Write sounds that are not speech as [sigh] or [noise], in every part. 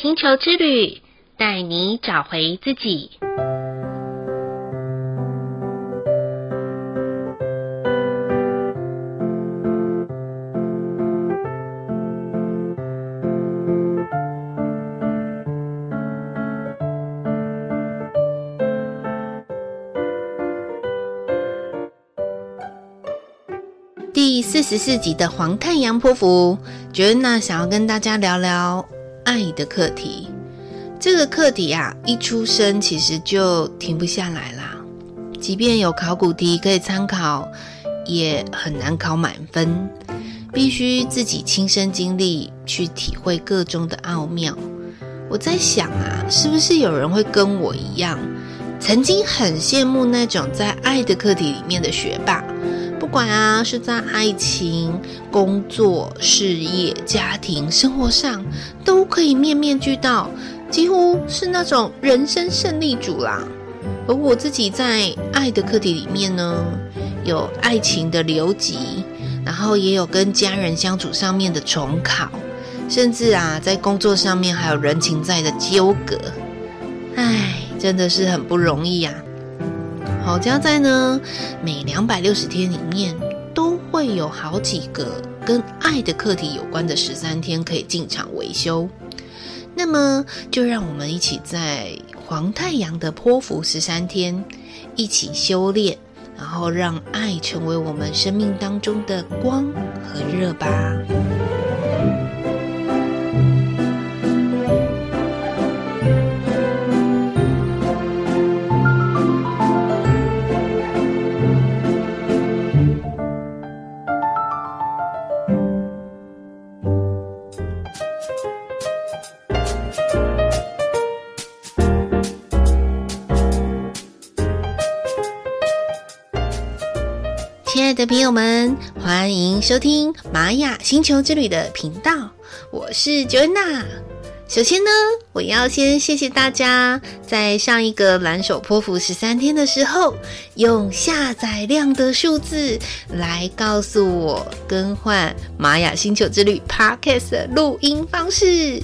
星球之旅，带你找回自己。第四十四集的黄太阳波符，Joanna 想要跟大家聊聊爱的课题。这个课题啊，一出生其实就停不下来啦。即便有考古题可以参考，也很难考满分。必须自己亲身经历，去体会个中的奥妙。我在想啊，是不是有人会跟我一样，曾经很羡慕那种在爱的课题里面的学霸？不管啊，是在爱情、工作、事业、家庭、生活上，都可以面面俱到，几乎是那种人生胜利组啦。而我自己在爱的课题里面呢，有爱情的留级，然后也有跟家人相处上面的重考，甚至啊，在工作上面还有人情债的纠葛。唉，真的是很不容易呀、啊。好家在呢，每两百六十天里面都会有好几个跟爱的课题有关的十三天可以进场维修。那么，就让我们一起在黄太阳的波符十三天一起修炼，然后让爱成为我们生命当中的光和热吧。亲爱的朋友们，欢迎收听玛雅星球之旅的频道，我是 Joanna。首先呢，我要先谢谢大家在上一个蓝手波符十三天的时候，用下载量的数字来告诉我更换玛雅星球之旅 Podcast 的录音方式。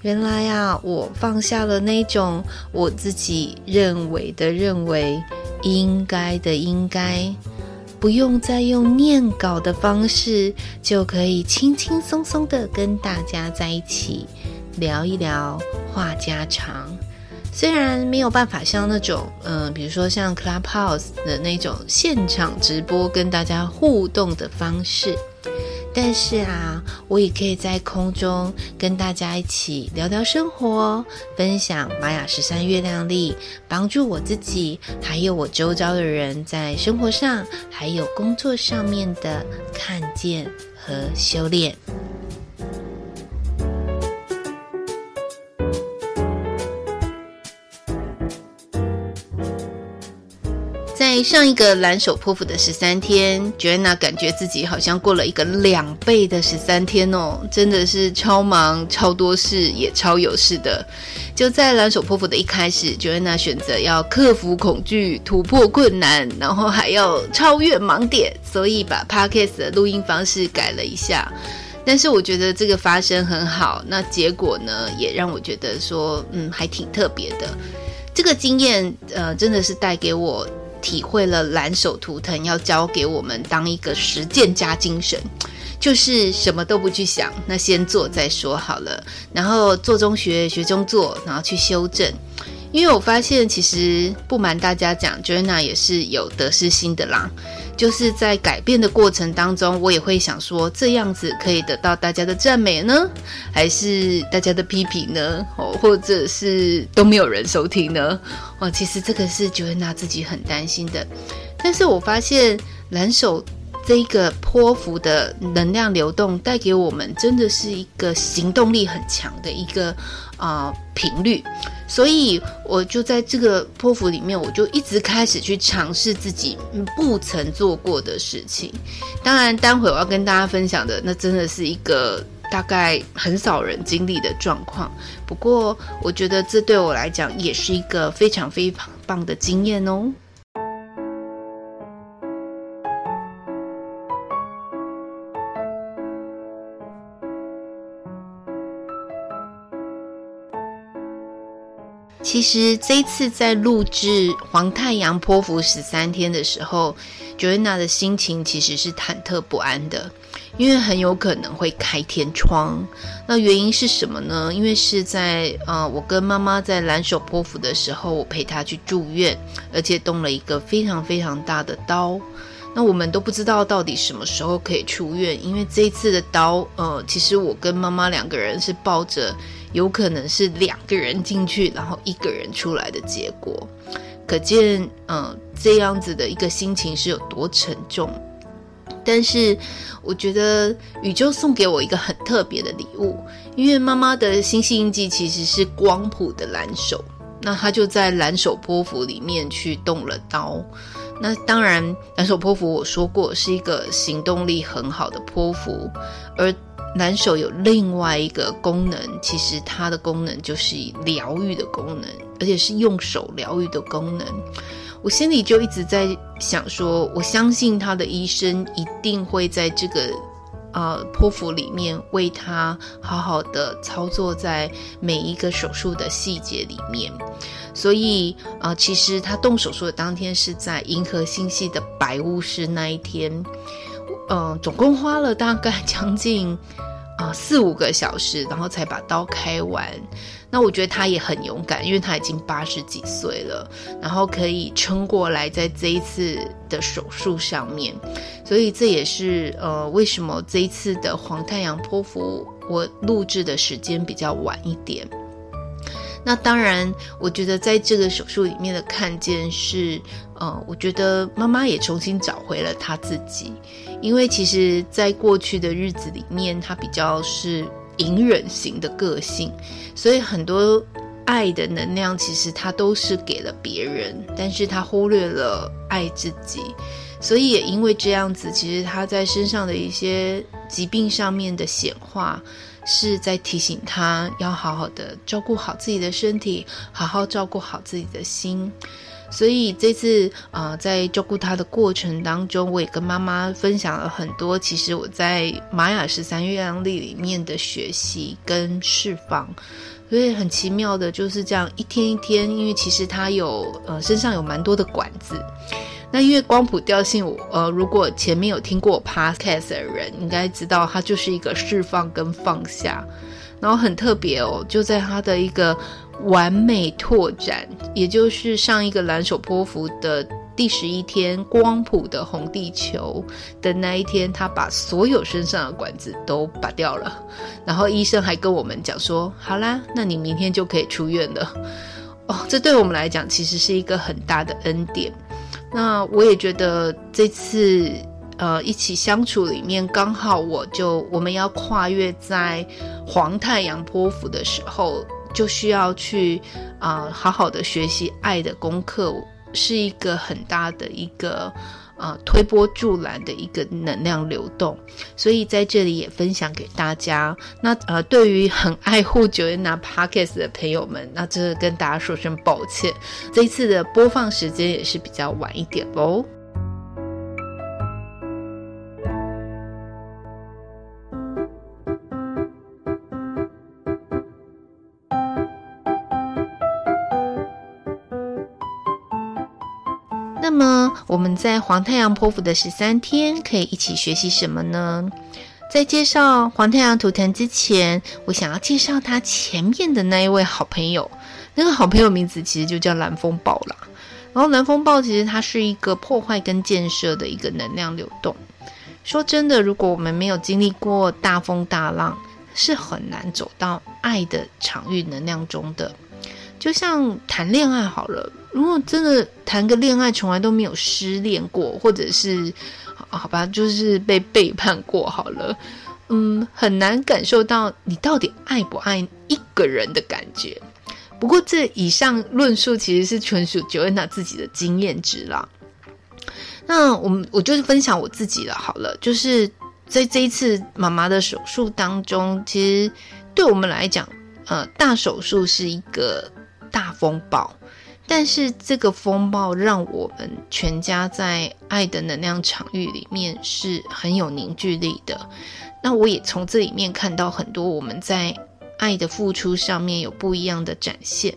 原来啊，我放下了那种我自己认为的认为，应该的应该。不用再用念稿的方式，就可以轻轻松松的跟大家在一起聊一聊话家常。虽然没有办法像那种，嗯、比如说像 Clubhouse 的那种现场直播跟大家互动的方式。但是啊，我也可以在空中跟大家一起聊聊生活，分享玛雅十三月亮历，帮助我自己，还有我周遭的人在生活上还有工作上面的看见和修炼。上一个蓝手泼妇的十三天，Joanna 感觉自己好像过了一个两倍的十三天哦，真的是超忙、超多事，也超有事的。就在蓝手泼妇的一开始，Joanna 选择要克服恐惧、突破困难，然后还要超越盲点，所以把 Podcast 的录音方式改了一下。但是我觉得这个发生很好，那结果呢，也让我觉得说，嗯，还挺特别的。这个经验，呃，真的是带给我。体会了蓝手图腾要教给我们当一个实践家精神，就是什么都不去想，那先做再说好了，然后做中学，学中做，然后去修正。因为我发现，其实不瞒大家讲，Joanna 也是有得失心的啦。就是在改变的过程当中，我也会想说，这样子可以得到大家的赞美呢，还是大家的批评呢？哦，或者是都没有人收听呢？哦，其实这个是 Joanna 自己很担心的。但是我发现蓝手这一个波幅的能量流动带给我们，真的是一个行动力很强的一个啊、频率。所以我就在这个波符里面，我就一直开始去尝试自己不曾做过的事情。当然，待会我要跟大家分享的，那真的是一个大概很少人经历的状况。不过，我觉得这对我来讲也是一个非常非常棒的经验哦。其实这一次在录制黄太阳波符十三天的时候，Joanna 的心情其实是忐忑不安的，因为很有可能会开天窗。那原因是什么呢？因为是在呃，我跟妈妈在蓝手波符的时候，我陪她去住院，而且动了一个非常非常大的刀。那我们都不知道到底什么时候可以出院，因为这一次的刀，呃，其实我跟妈妈两个人是抱着有可能是两个人进去，然后一个人出来的结果，可见，呃，这样子的一个心情是有多沉重。但是，我觉得宇宙送给我一个很特别的礼物，因为妈妈的星系印记其实是光谱的蓝手，那她就在蓝手波符里面去动了刀。那当然，蓝手波符我说过是一个行动力很好的波符，而蓝手有另外一个功能，其实它的功能就是疗愈的功能，而且是用手疗愈的功能。我心里就一直在想说，我相信他的医生一定会在这个。呃，剖腹里面为他好好的操作在每一个手术的细节里面，所以啊、其实他动手术的当天是在银河星系的白巫师那一天，嗯、总共花了大概将近 [laughs] 啊、四五个小时，然后才把刀开完。那我觉得他也很勇敢，因为他已经八十几岁了，然后可以撑过来在这一次的手术上面，所以这也是呃为什么这一次的黄太阳剖腹我录制的时间比较晚一点。那当然，我觉得在这个手术里面的看见是，呃，我觉得妈妈也重新找回了她自己，因为其实在过去的日子里面，她比较是。隐忍型的个性，所以很多爱的能量其实她都是给了别人，但是她忽略了爱自己，所以也因为这样子，其实他在身上的一些疾病上面的显化，是在提醒他要好好的照顾好自己的身体，好好照顾好自己的心。所以这次啊、在照顾他的过程当中，我也跟妈妈分享了很多。其实我在玛雅十三月亮历里面的学习跟释放，所以很奇妙的就是这样一天一天。因为其实他有呃身上有蛮多的管子。那因为光谱调性，呃如果前面有听过我 podcast 的人，应该知道它就是一个释放跟放下，然后很特别哦，就在他的一个。完美拓展，也就是上一个蓝手波符的第十一天，光谱的红地球的那一天，他把所有身上的管子都拔掉了。然后医生还跟我们讲说：“好啦，那你明天就可以出院了。”哦，这对我们来讲其实是一个很大的恩典。那我也觉得这次呃一起相处里面，刚好我就我们要跨越在黄太阳波幅的时候。就需要去啊、好好的学习爱的功课，是一个很大的一个呃推波助澜的一个能量流动，所以在这里也分享给大家。那呃，对于很爱护 Joanna Podcast 的朋友们，那这跟大家说声抱歉，这一次的播放时间也是比较晚一点喽。那么我们在黄太阳波符的十三天可以一起学习什么呢？在介绍黄太阳图腾之前，我想要介绍他前面的那一位好朋友。那个好朋友名字其实就叫蓝风暴啦。然后蓝风暴其实它是一个破坏跟建设的一个能量流动。说真的，如果我们没有经历过大风大浪，是很难走到爱的场域能量中的。就像谈恋爱好了，如果真的谈个恋爱，从来都没有失恋过，或者是好吧，就是被背叛过好了，嗯，很难感受到你到底爱不爱一个人的感觉。不过这以上论述其实是纯属 Joanna 自己的经验值啦。那我们我就是分享我自己的好了，就是在这一次妈妈的手术当中，其实对我们来讲，呃，大手术是一个。大风暴，但是这个风暴让我们全家在爱的能量场域里面是很有凝聚力的。那我也从这里面看到很多我们在爱的付出上面有不一样的展现。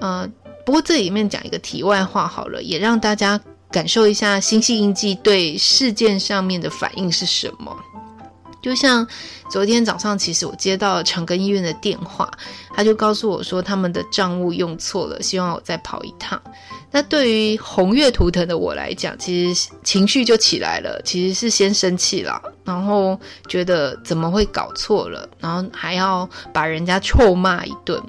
呃，不过这里面讲一个题外话好了，也让大家感受一下星系印记对事件上面的反应是什么。就像昨天早上，其实我接到长庚医院的电话，他就告诉我说他们的账务用错了，希望我再跑一趟。那对于红月图腾的我来讲，其实情绪就起来了，其实是先生气了，然后觉得怎么会搞错了，然后还要把人家臭骂一顿。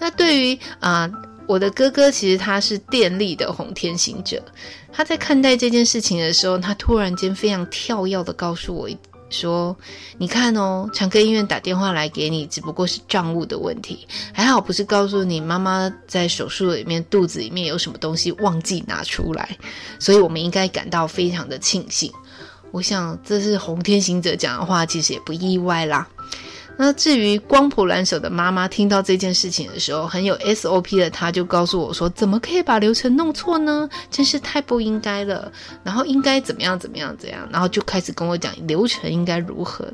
那对于啊、我的哥哥其实他是电力的红天行者，他在看待这件事情的时候，他突然间非常跳跃的告诉我。说，你看哦，长庚医院打电话来给你，只不过是账务的问题，还好不是告诉你妈妈在手术里面肚子里面有什么东西忘记拿出来，所以我们应该感到非常的庆幸。我想这是红天行者讲的话，其实也不意外啦。那至于光谱蓝手的妈妈听到这件事情的时候，很有 SOP 的，她就告诉我说：“怎么可以把流程弄错呢？真是太不应该了。”然后应该怎么样怎么样怎样，然后就开始跟我讲流程应该如何。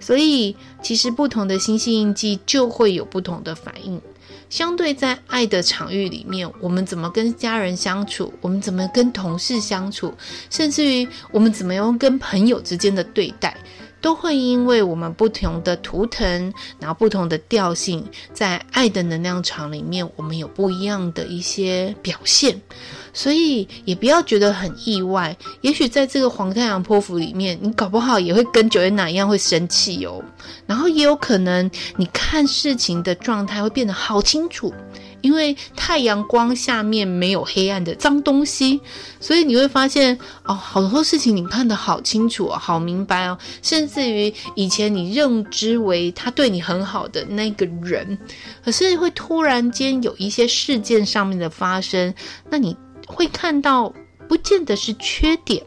所以其实不同的星系印记就会有不同的反应。相对在爱的场域里面，我们怎么跟家人相处，我们怎么跟同事相处，甚至于我们怎么样跟朋友之间的对待。都会因为我们不同的图腾，然后不同的调性，在爱的能量场里面，我们有不一样的一些表现，所以也不要觉得很意外。也许在这个黄太阳波符里面，你搞不好也会跟九月娜一样会生气哦，然后也有可能你看事情的状态会变得好清楚。因为太阳光下面没有黑暗的脏东西，所以你会发现哦，好多事情你看得好清楚哦，好明白哦。甚至于以前你认知为他对你很好的那个人，可是会突然间有一些事件上面的发生，那你会看到不见得是缺点，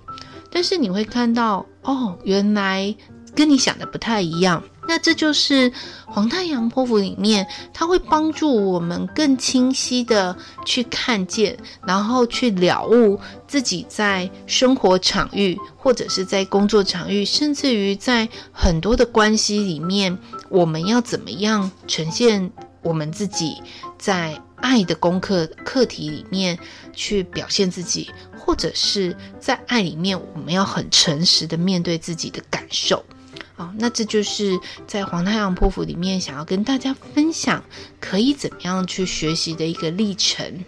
但是你会看到哦，原来跟你想的不太一样。那这就是黄太阳波符里面，它会帮助我们更清晰的去看见，然后去了悟自己在生活场域，或者是在工作场域，甚至于在很多的关系里面，我们要怎么样呈现我们自己在爱的功课课题里面去表现自己，或者是在爱里面，我们要很诚实的面对自己的感受。哦，那这就是在黄太阳破釜里面想要跟大家分享，可以怎么样去学习的一个历程。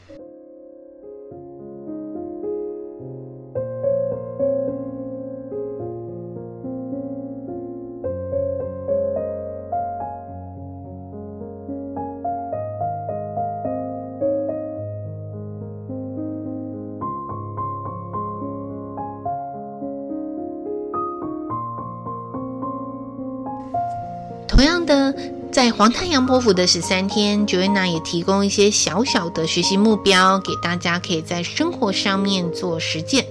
黄太阳波符的十三天，Joanna 也提供一些小小的学习目标给大家，可以在生活上面做实践。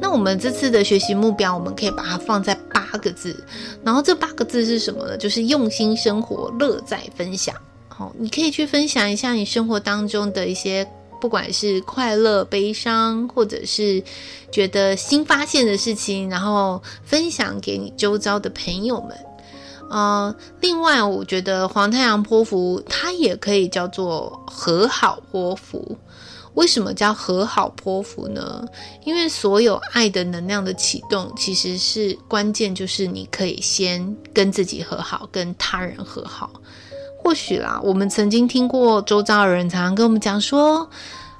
那我们这次的学习目标，我们可以把它放在八个字。然后这八个字是什么呢？就是用心生活，乐在分享。好，你可以去分享一下你生活当中的一些，不管是快乐、悲伤，或者是觉得新发现的事情，然后分享给你周遭的朋友们。呃，另外，我觉得黄太阳波符它也可以叫做和好波符。为什么叫和好波符呢？因为所有爱的能量的启动，其实是关键，就是你可以先跟自己和好，跟他人和好。或许啦，我们曾经听过周遭的人常常跟我们讲说：“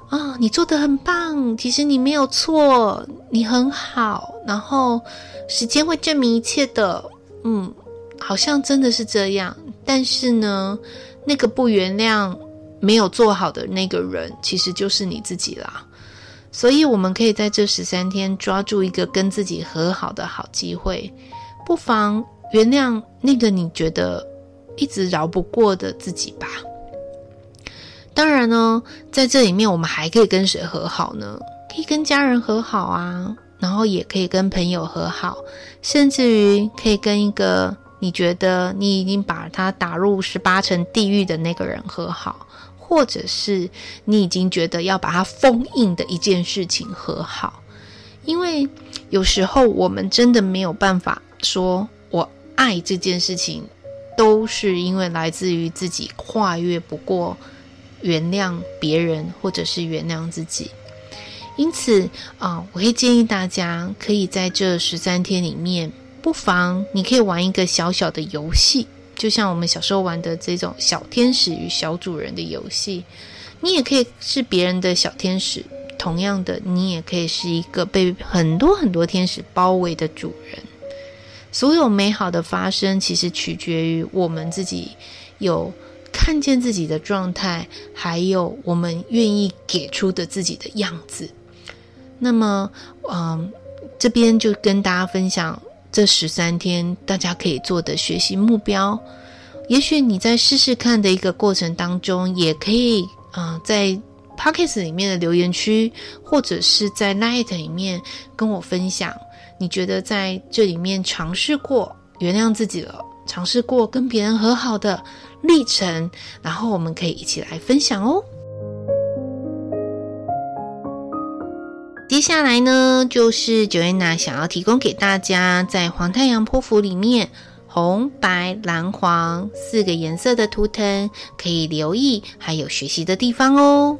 啊、你做的很棒，其实你没有错，你很好，然后时间会证明一切的。”嗯。好像真的是这样，但是呢，那个不原谅、没有做好的那个人，其实就是你自己啦。所以，我们可以在这十三天抓住一个跟自己和好的好机会，不妨原谅那个你觉得一直饶不过的自己吧。当然呢，在这里面，我们还可以跟谁和好呢？可以跟家人和好啊，然后也可以跟朋友和好，甚至于可以跟一个。你觉得你已经把他打入十八层地狱的那个人和好，或者是你已经觉得要把他封印的一件事情和好，因为有时候我们真的没有办法说，我爱这件事情，都是因为来自于自己跨越不过原谅别人或者是原谅自己。因此啊，我会建议大家可以在这十三天里面，不妨你可以玩一个小小的游戏，就像我们小时候玩的这种小天使与小主人的游戏。你也可以是别人的小天使，同样的，你也可以是一个被很多很多天使包围的主人。所有美好的发生，其实取决于我们自己有看见自己的状态，还有我们愿意给出的自己的样子。那么，嗯，这边就跟大家分享这十三天大家可以做的学习目标。也许你在试试看的一个过程当中，也可以啊、嗯，在 Pocket 里面的留言区，或者是在 Night 里面跟我分享，你觉得在这里面尝试过原谅自己了，尝试过跟别人和好的历程，然后我们可以一起来分享哦。接下来呢，就是 Joanna 想要提供给大家，在黄太阳波符里面，红、白、蓝、黄四个颜色的图腾可以留意，还有学习的地方哦。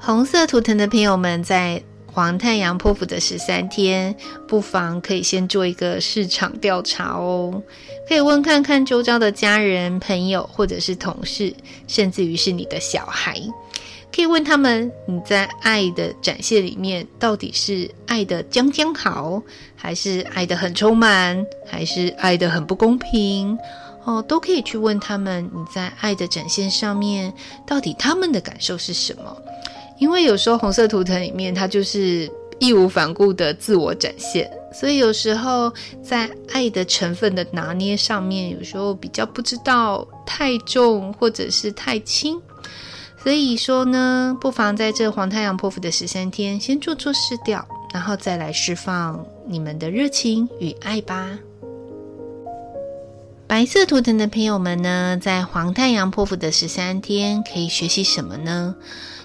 红色图腾的朋友们，在黄太阳波符的十三天，不妨可以先做一个市场调查哦，可以问看看周遭的家人、朋友，或者是同事，甚至于是你的小孩。可以问他们：你在爱的展现里面，到底是爱的将将好，还是爱的很充满，还是爱的很不公平？哦，都可以去问他们：你在爱的展现上面，到底他们的感受是什么？因为有时候红色图腾里面，它就是义无反顾的自我展现，所以有时候在爱的成分的拿捏上面，有时候比较不知道太重或者是太轻。所以说呢，不妨在这黄太阳波符的十三天，先做做试调，然后再来释放你们的热情与爱吧。白色图腾的朋友们呢，在黄太阳波符的十三天，可以学习什么呢？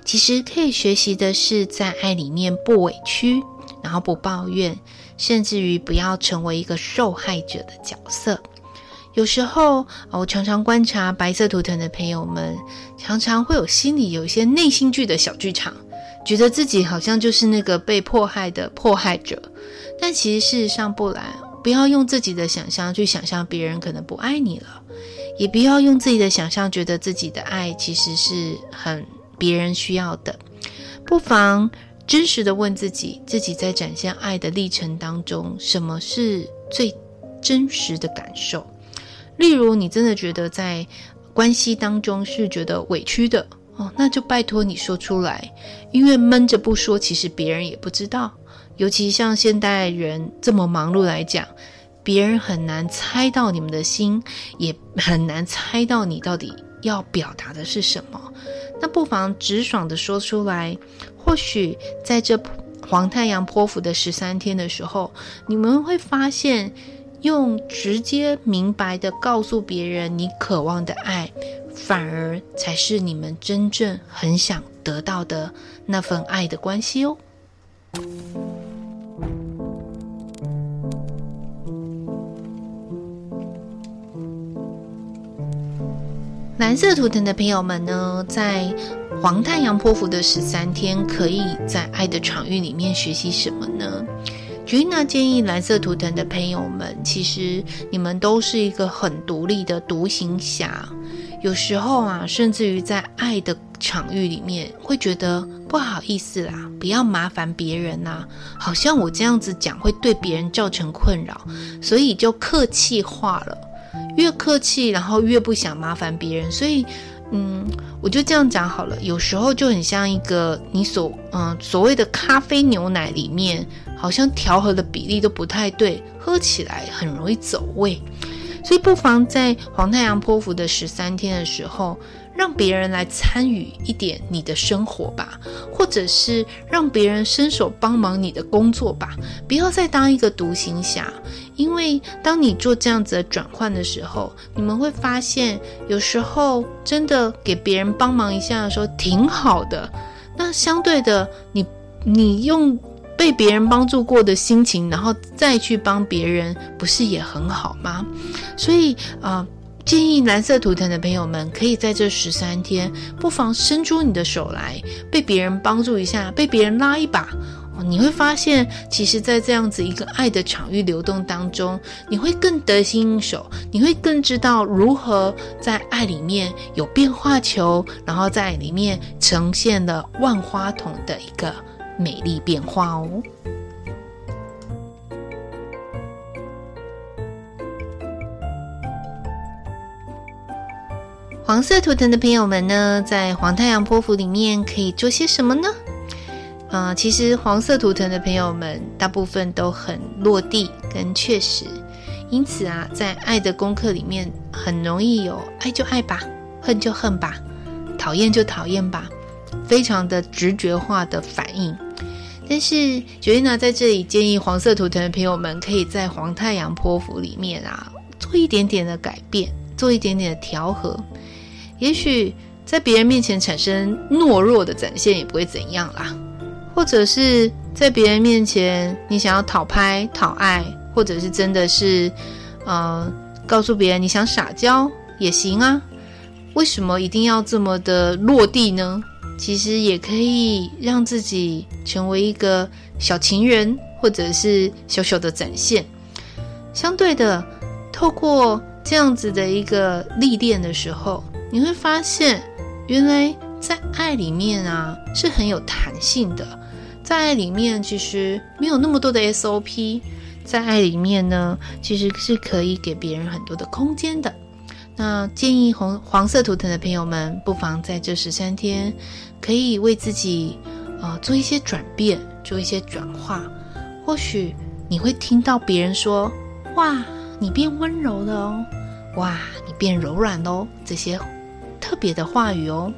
其实可以学习的是，在爱里面不委屈，然后不抱怨，甚至于不要成为一个受害者的角色。有时候，我常常观察白色图腾的朋友们，常常会有心里有一些内心剧的小剧场，觉得自己好像就是那个被迫害的迫害者。但其实事实上不然，不要用自己的想象去想象别人可能不爱你了，也不要用自己的想象觉得自己的爱其实是很别人需要的。不妨真实的问自己，自己在展现爱的历程当中，什么是最真实的感受？例如，你真的觉得在关系当中是觉得委屈的哦，那就拜托你说出来，因为闷着不说，其实别人也不知道。尤其像现代人这么忙碌来讲，别人很难猜到你们的心，也很难猜到你到底要表达的是什么。那不妨直爽的说出来，或许在这黄太阳波符的十三天的时候，你们会发现。用直接明白的告诉别人你渴望的爱，反而才是你们真正很想得到的那份爱的关系哦。蓝色图腾的朋友们呢，在黄太阳波符的十三天，可以在爱的场域里面学习什么呢？Joanna 建议蓝色图腾的朋友们，其实你们都是一个很独立的独行侠。有时候啊，甚至于在爱的场域里面，会觉得不好意思啦，不要麻烦别人呐、好像我这样子讲会对别人造成困扰，所以就客气化了。越客气，然后越不想麻烦别人，所以。嗯，我就这样讲好了。有时候就很像一个你所嗯所谓的咖啡牛奶里面，好像调和的比例都不太对，喝起来很容易走味。所以不妨在黄太阳波符的十三天的时候，让别人来参与一点你的生活吧，或者是让别人伸手帮忙你的工作吧，不要再当一个独行侠。因为当你做这样子的转换的时候，你们会发现，有时候真的给别人帮忙一下的时候挺好的。那相对的，你你用被别人帮助过的心情，然后再去帮别人，不是也很好吗？所以啊。建议蓝色图腾的朋友们，可以在这十三天，不妨伸出你的手来，被别人帮助一下，被别人拉一把。你会发现，其实，在这样子一个爱的场域流动当中，你会更得心应手，你会更知道如何在爱里面有变化球，然后在里面呈现了万花筒的一个美丽变化哦。黄色图腾的朋友们呢，在黄太阳波符里面可以做些什么呢？啊、呃，其实黄色图腾的朋友们大部分都很落地跟确实，因此啊，在爱的功课里面很容易有爱就爱吧，恨就恨吧，讨厌就讨厌吧，非常的直觉化的反应。但是 Joanna 在这里建议黄色图腾的朋友们，可以在黄太阳波幅里面啊，做一点点的改变，做一点点的调和。也许在别人面前产生懦弱的展现也不会怎样啦，或者是在别人面前你想要讨拍讨爱，或者是真的是，呃，告诉别人你想撒娇也行啊。为什么一定要这么的落地呢？其实也可以让自己成为一个小情人，或者是小小的展现。相对的，透过这样子的一个历练的时候。你会发现，原来在爱里面啊是很有弹性的，在爱里面其实没有那么多的 SOP，在爱里面呢其实是可以给别人很多的空间的。那建议红黄色图腾的朋友们，不妨在这十三天，可以为自己、呃、做一些转变，做一些转化。或许你会听到别人说：“哇，你变温柔了哦，哇，你变柔软喽、”这些。特别的话语哦。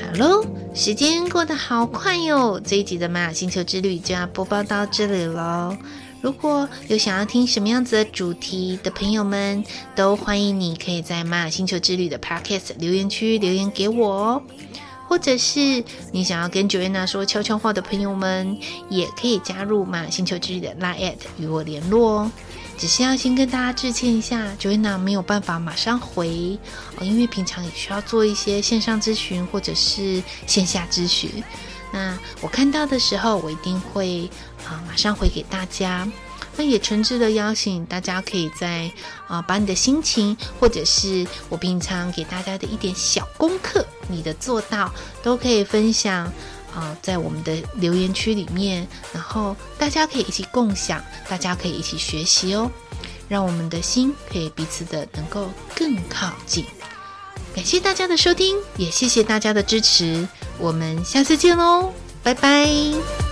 Hello，时间过得好快哟！这一集的玛雅星球之旅就要播报到这里喽。如果有想要听什么样子的主题的朋友们，都欢迎你可以在玛雅星球之旅的 Podcast 留言区留言给我哦。或者是你想要跟 Joanna 说悄悄话的朋友们，也可以加入玛雅星球之旅的 Line@ 与我联络哦。只是要先跟大家致歉一下，Joanna 没有办法马上回哦，因为平常也需要做一些线上咨询或者是线下咨询。那我看到的时候，我一定会啊马上回给大家。那也诚挚的邀请大家，可以在啊把你的心情，或者是我平常给大家的一点小功课，你的做到都可以分享啊，在我们的留言区里面，然后大家可以一起共享，大家可以一起学习哦，让我们的心可以彼此的能够更靠近。感谢大家的收听，也谢谢大家的支持，我们下次见喽，拜拜。